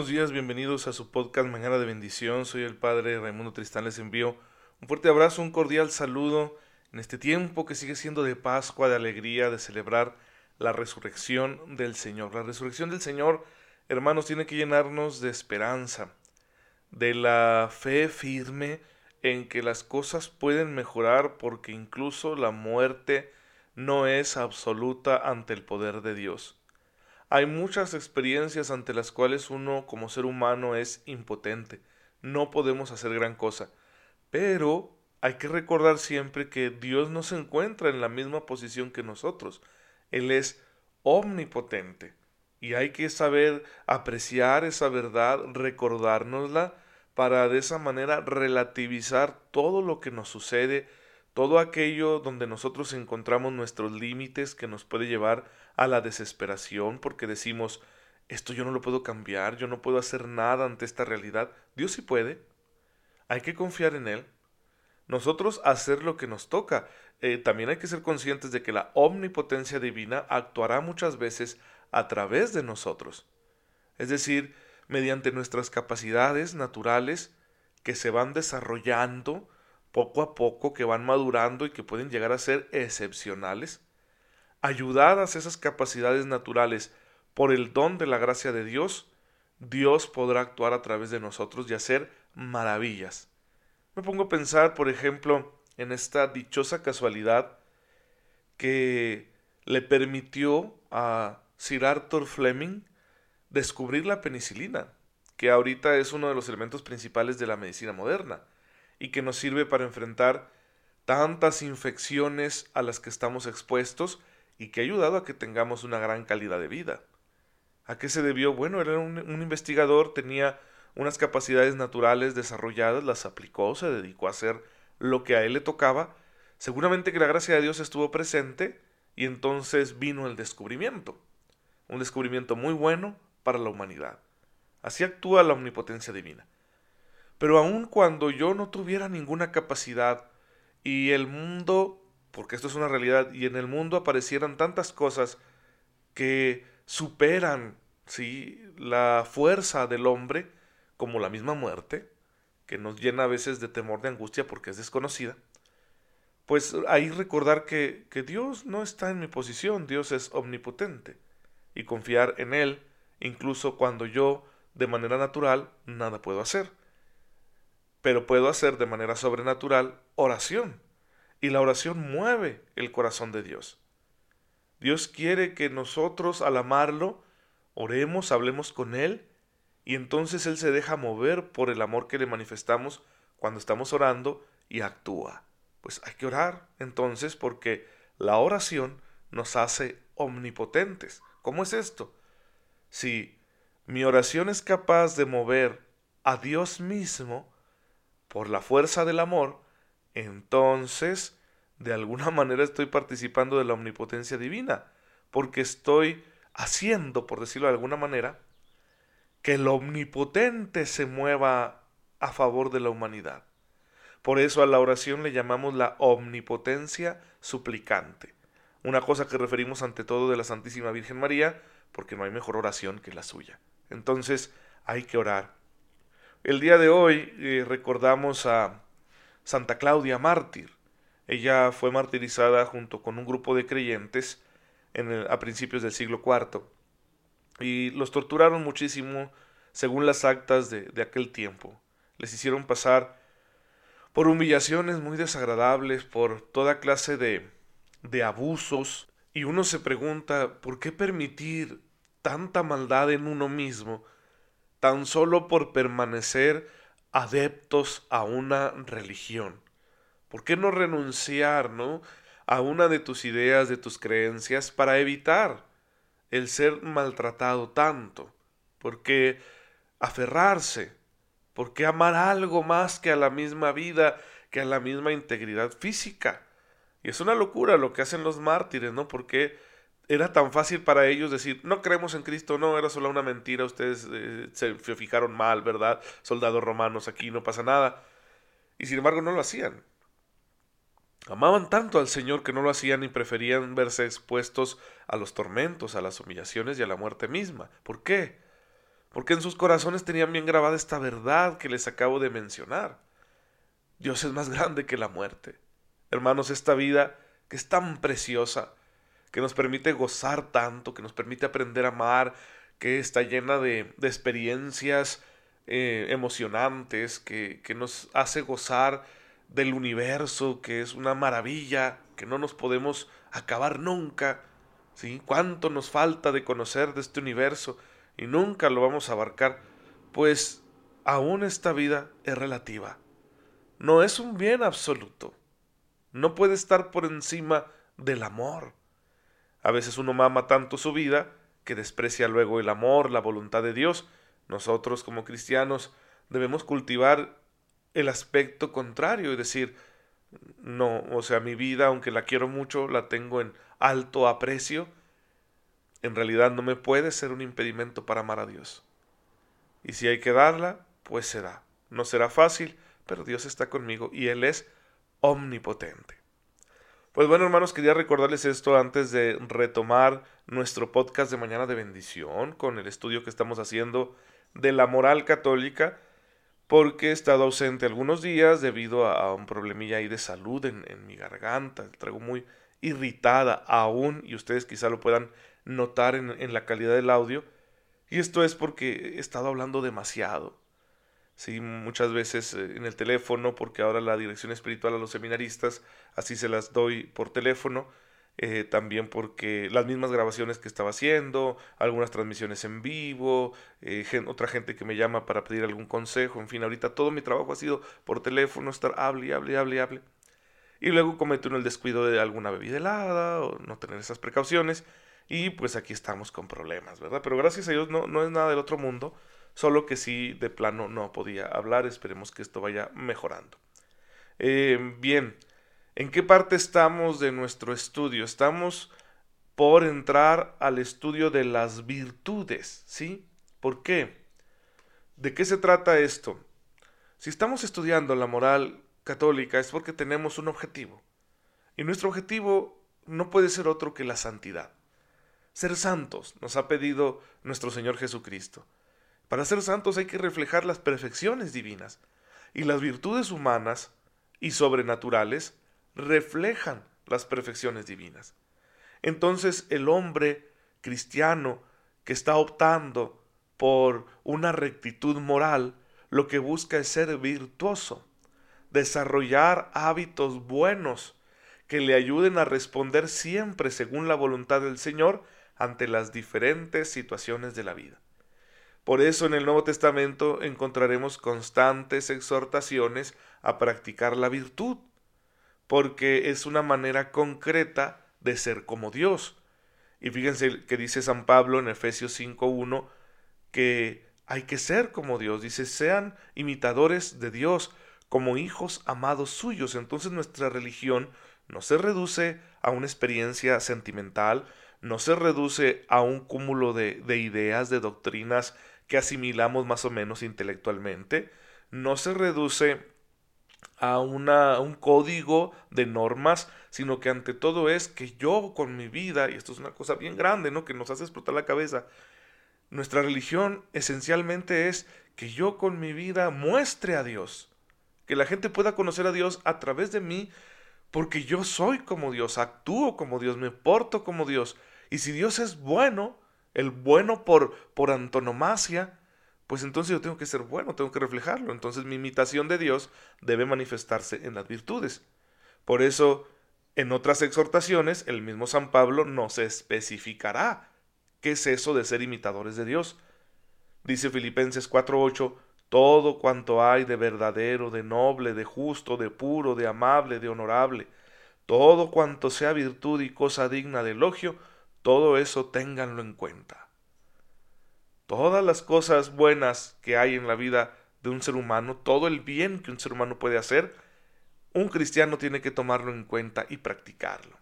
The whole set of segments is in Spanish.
buenos días, bienvenidos a su podcast Mañana de Bendición. Soy el Padre Raimundo Tristán, les envío un fuerte abrazo, un cordial saludo en este tiempo que sigue siendo de Pascua, de alegría, de celebrar la resurrección del Señor. La resurrección del Señor, hermanos, tiene que llenarnos de esperanza, de la fe firme en que las cosas pueden mejorar porque incluso la muerte no es absoluta ante el poder de Dios. Hay muchas experiencias ante las cuales uno como ser humano es impotente. No podemos hacer gran cosa. Pero hay que recordar siempre que Dios no se encuentra en la misma posición que nosotros. Él es omnipotente. Y hay que saber apreciar esa verdad, recordárnosla, para de esa manera relativizar todo lo que nos sucede, todo aquello donde nosotros encontramos nuestros límites que nos puede llevar a la desesperación porque decimos, esto yo no lo puedo cambiar, yo no puedo hacer nada ante esta realidad. Dios sí puede. Hay que confiar en Él. Nosotros hacer lo que nos toca. Eh, también hay que ser conscientes de que la omnipotencia divina actuará muchas veces a través de nosotros. Es decir, mediante nuestras capacidades naturales que se van desarrollando, poco a poco, que van madurando y que pueden llegar a ser excepcionales, ayudadas esas capacidades naturales por el don de la gracia de Dios, Dios podrá actuar a través de nosotros y hacer maravillas. Me pongo a pensar, por ejemplo, en esta dichosa casualidad que le permitió a Sir Arthur Fleming descubrir la penicilina, que ahorita es uno de los elementos principales de la medicina moderna y que nos sirve para enfrentar tantas infecciones a las que estamos expuestos y que ha ayudado a que tengamos una gran calidad de vida. ¿A qué se debió? Bueno, era un, investigador, tenía unas capacidades naturales desarrolladas, las aplicó, se dedicó a hacer lo que a él le tocaba. Seguramente que la gracia de Dios estuvo presente y entonces vino el descubrimiento. Un descubrimiento muy bueno para la humanidad. Así actúa la omnipotencia divina. Pero aun cuando yo no tuviera ninguna capacidad y el mundo, porque esto es una realidad, y en el mundo aparecieran tantas cosas que superan ¿sí? la fuerza del hombre, como la misma muerte, que nos llena a veces de temor, de angustia porque es desconocida, pues ahí recordar que, que Dios no está en mi posición, Dios es omnipotente, y confiar en Él, incluso cuando yo, de manera natural, nada puedo hacer pero puedo hacer de manera sobrenatural oración. Y la oración mueve el corazón de Dios. Dios quiere que nosotros al amarlo, oremos, hablemos con Él, y entonces Él se deja mover por el amor que le manifestamos cuando estamos orando y actúa. Pues hay que orar entonces porque la oración nos hace omnipotentes. ¿Cómo es esto? Si mi oración es capaz de mover a Dios mismo, por la fuerza del amor, entonces de alguna manera estoy participando de la omnipotencia divina, porque estoy haciendo, por decirlo de alguna manera, que el omnipotente se mueva a favor de la humanidad. Por eso a la oración le llamamos la omnipotencia suplicante, una cosa que referimos ante todo de la Santísima Virgen María, porque no hay mejor oración que la suya. Entonces hay que orar el día de hoy eh, recordamos a Santa Claudia mártir. Ella fue martirizada junto con un grupo de creyentes a principios del siglo IV y los torturaron muchísimo según las actas de, de aquel tiempo. Les hicieron pasar por humillaciones muy desagradables, por toda clase de, de abusos y uno se pregunta ¿por qué permitir tanta maldad en uno mismo tan solo por permanecer adeptos a una religión. ¿Por qué no renunciar, a una de tus ideas, de tus creencias, para evitar el ser maltratado tanto? ¿Por qué aferrarse? ¿Por qué amar algo más que a la misma vida, que a la misma integridad física? Y es una locura lo que hacen los mártires, ¿no? Porque era tan fácil para ellos decir, no creemos en Cristo, no, era solo una mentira, ustedes eh, se fijaron mal, ¿verdad? Soldados romanos, aquí no pasa nada. Y sin embargo no lo hacían. Amaban tanto al Señor que no lo hacían y preferían verse expuestos a los tormentos, a las humillaciones y a la muerte misma. ¿Por qué? porque en sus corazones tenían bien grabada esta verdad que les acabo de mencionar. Dios es más grande que la muerte. Hermanos, esta vida que es tan preciosa, que nos permite gozar tanto, que nos permite aprender a amar, que está llena de, de experiencias eh, emocionantes, que, que nos hace gozar del universo, que es una maravilla, que no nos podemos acabar nunca. ¿sí? ¿Cuánto nos falta de conocer de este universo y nunca lo vamos a abarcar? Pues aún esta vida es relativa. No es un bien absoluto. No puede estar por encima del amor. A veces uno mama tanto su vida que desprecia luego el amor, la voluntad de Dios, nosotros como cristianos debemos cultivar el aspecto contrario y decir, no, o sea, mi vida, aunque la quiero mucho, la tengo en alto aprecio, en realidad no me puede ser un impedimento para amar a Dios. Y si hay que darla, pues será. No será fácil, pero Dios está conmigo y Él es omnipotente. Pues bueno, hermanos, quería recordarles esto antes de retomar nuestro podcast de Mañana de Bendición con el estudio que estamos haciendo de la moral católica porque he estado ausente algunos días debido a, un problemilla ahí de salud en, mi garganta, traigo muy irritada aún y ustedes quizá lo puedan notar en, en la calidad del audio y esto es porque he estado hablando demasiado. Sí, muchas veces eh, en el teléfono, porque ahora la dirección espiritual a los seminaristas, así se las doy por teléfono, eh, también porque las mismas grabaciones que estaba haciendo, algunas transmisiones en vivo, eh, otra gente que me llama para pedir algún consejo, en fin, ahorita todo mi trabajo ha sido por teléfono, estar hable hable hable hable. Y luego cometo uno el descuido de alguna bebida helada o no tener esas precauciones y pues aquí estamos con problemas, ¿verdad? Pero gracias a Dios no, no es nada del otro mundo, solo que sí de plano no podía hablar, esperemos que esto vaya mejorando. Eh, bien, ¿En qué parte estamos de nuestro estudio? Estamos por entrar al estudio de las virtudes, ¿sí? ¿Por qué? ¿De qué se trata esto? Si estamos estudiando la moral católica es porque tenemos un objetivo. Y nuestro objetivo no puede ser otro que la santidad. Ser santos nos ha pedido nuestro Señor Jesucristo. Para ser santos hay que reflejar las perfecciones divinas y las virtudes humanas y sobrenaturales reflejan las perfecciones divinas. Entonces el hombre cristiano que está optando por una rectitud moral, lo que busca es ser virtuoso, desarrollar hábitos buenos que le ayuden a responder siempre según la voluntad del Señor ante las diferentes situaciones de la vida. Por eso en el Nuevo Testamento encontraremos constantes exhortaciones a practicar la virtud, porque es una manera concreta de ser como Dios. Y fíjense que dice San Pablo en Efesios 5.1 que hay que ser como Dios. Dice, sean imitadores de Dios, como hijos amados suyos. Entonces nuestra religión no se reduce a una experiencia sentimental, no se reduce a un cúmulo de, de ideas, de doctrinas que asimilamos más o menos intelectualmente, no se reduce a, una, un código de normas, sino que ante todo es que yo con mi vida, y esto es una cosa bien grande, ¿no? Que nos hace explotar la cabeza, nuestra religión esencialmente es que yo con mi vida muestre a Dios, que la gente pueda conocer a Dios a través de mí, porque yo soy como Dios, actúo como Dios, me porto como Dios. Y si Dios es bueno, el bueno por, por antonomasia, pues entonces yo tengo que ser bueno, tengo que reflejarlo. Entonces mi imitación de Dios debe manifestarse en las virtudes. Por eso, en otras exhortaciones, el mismo San Pablo nos especificará qué es eso de ser imitadores de Dios. Dice Filipenses 4:8, todo cuanto hay de verdadero, de noble, de justo, de puro, de amable, de honorable, todo cuanto sea virtud y cosa digna de elogio, todo eso ténganlo en cuenta todas las cosas buenas que hay en la vida de un ser humano, todo el bien que un ser humano puede hacer, un cristiano tiene que tomarlo en cuenta y practicarlo.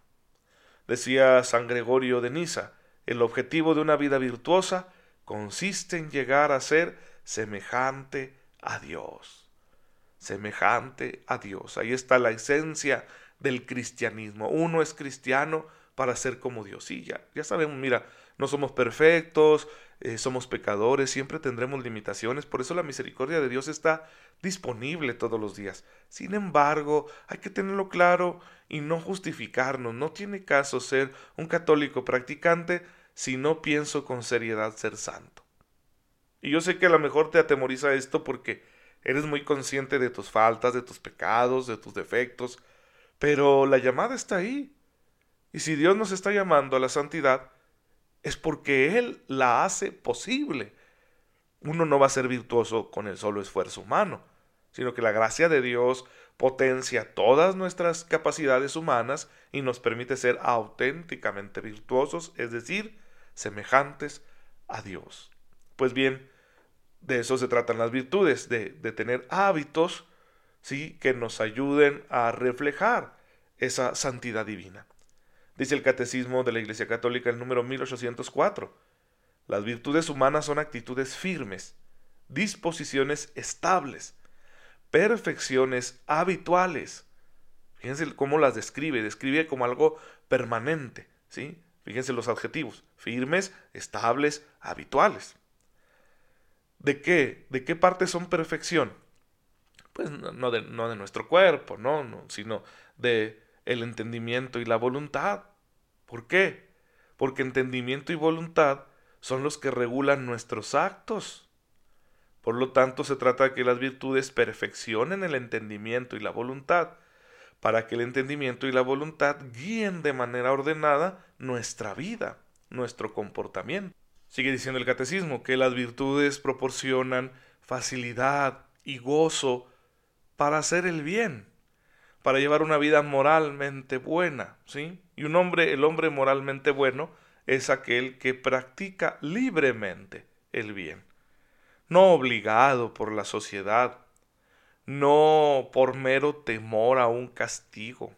Decía San Gregorio de Niza, el objetivo de una vida virtuosa consiste en llegar a ser semejante a Dios. Semejante a Dios. Ahí está la esencia del cristianismo. Uno es cristiano para ser como Dios. Y ya, ya sabemos, mira, no somos perfectos, eh, somos pecadores, siempre tendremos limitaciones, por eso la misericordia de Dios está disponible todos los días. Sin embargo, hay que tenerlo claro y no justificarnos. No tiene caso ser un católico practicante si no pienso con seriedad ser santo. Y yo sé que a lo mejor te atemoriza esto porque eres muy consciente de tus faltas, de tus pecados, de tus defectos, pero la llamada está ahí. Y si Dios nos está llamando a la santidad, es porque Él la hace posible. Uno no va a ser virtuoso con el solo esfuerzo humano, sino que la gracia de Dios potencia todas nuestras capacidades humanas y nos permite ser auténticamente virtuosos, es decir, semejantes a Dios. Pues bien, de eso se tratan las virtudes, de, de tener hábitos ¿sí? que nos ayuden a reflejar esa santidad divina. Dice el Catecismo de la Iglesia Católica el número 1804. Las virtudes humanas son actitudes firmes, disposiciones estables, perfecciones habituales. Fíjense cómo las describe, describe como algo permanente, ¿sí? Fíjense los adjetivos, firmes, estables, habituales. ¿De qué? ¿De qué parte son perfección? Pues no de, no de nuestro cuerpo, ¿no? no sino de el entendimiento y la voluntad. ¿Por qué? Porque entendimiento y voluntad son los que regulan nuestros actos. Por lo tanto, se trata de que las virtudes perfeccionen el entendimiento y la voluntad, para que el entendimiento y la voluntad guíen de manera ordenada nuestra vida, nuestro comportamiento. Sigue diciendo el catecismo que las virtudes proporcionan facilidad y gozo para hacer el bien, para llevar una vida moralmente buena, ¿sí? Y un hombre, el hombre moralmente bueno, es aquel que practica libremente el bien no obligado por la sociedad, no por mero temor a un castigo,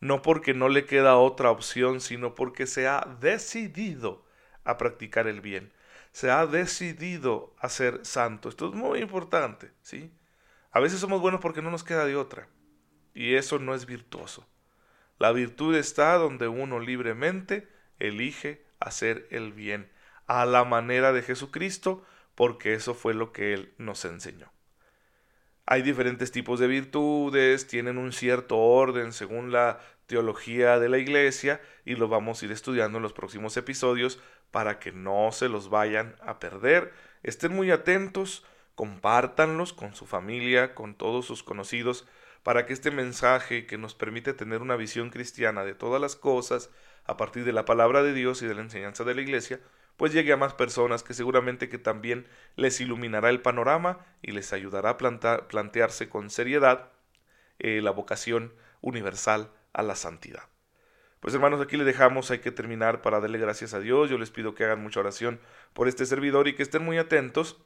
no porque no le queda otra opción, sino porque se ha decidido a practicar el bien, se ha decidido a ser santo. Esto es muy importante, ¿sí? A veces somos buenos porque no nos queda de otra, y eso no es virtuoso. La virtud está donde uno libremente elige hacer el bien, a la manera de Jesucristo, porque eso fue lo que Él nos enseñó. Hay diferentes tipos de virtudes, tienen un cierto orden según la teología de la iglesia y lo vamos a ir estudiando en los próximos episodios para que no se los vayan a perder. Estén muy atentos, compártanlos con su familia, con todos sus conocidos, para que este mensaje que nos permite tener una visión cristiana de todas las cosas a partir de la palabra de Dios y de la enseñanza de la iglesia, pues llegue a más personas que seguramente que también les iluminará el panorama y les ayudará a plantearse con seriedad eh, la vocación universal a la santidad. Pues hermanos, aquí le dejamos, hay que terminar para darle gracias a Dios. Yo les pido que hagan mucha oración por este servidor y que estén muy atentos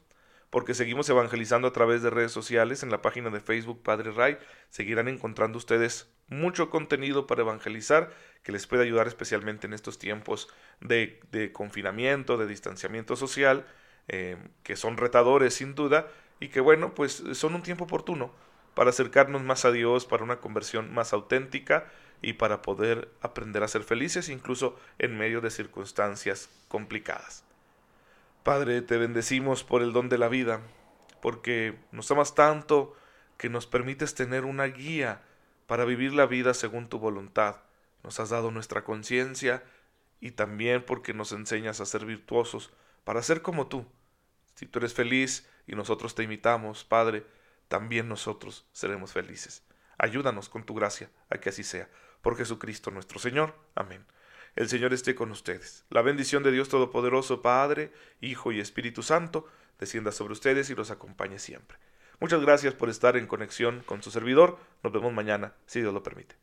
porque seguimos evangelizando a través de redes sociales en la página de Facebook Padre Ray. Seguirán encontrando ustedes mucho contenido para evangelizar que les puede ayudar especialmente en estos tiempos de, confinamiento, de distanciamiento social, eh, que son retadores sin duda y que bueno, pues son un tiempo oportuno para acercarnos más a Dios, para una conversión más auténtica y para poder aprender a ser felices incluso en medio de circunstancias complicadas. Padre, te bendecimos por el don de la vida, porque nos amas tanto que nos permites tener una guía para vivir la vida según tu voluntad. Nos has dado nuestra conciencia y también porque nos enseñas a ser virtuosos, para ser como tú. Si tú eres feliz y nosotros te imitamos, Padre, también nosotros seremos felices. Ayúdanos con tu gracia a que así sea. Por Jesucristo nuestro Señor. Amén. El Señor esté con ustedes. La bendición de Dios Todopoderoso, Padre, Hijo y Espíritu Santo, descienda sobre ustedes y los acompañe siempre. Muchas gracias por estar en conexión con su servidor. Nos vemos mañana, si Dios lo permite.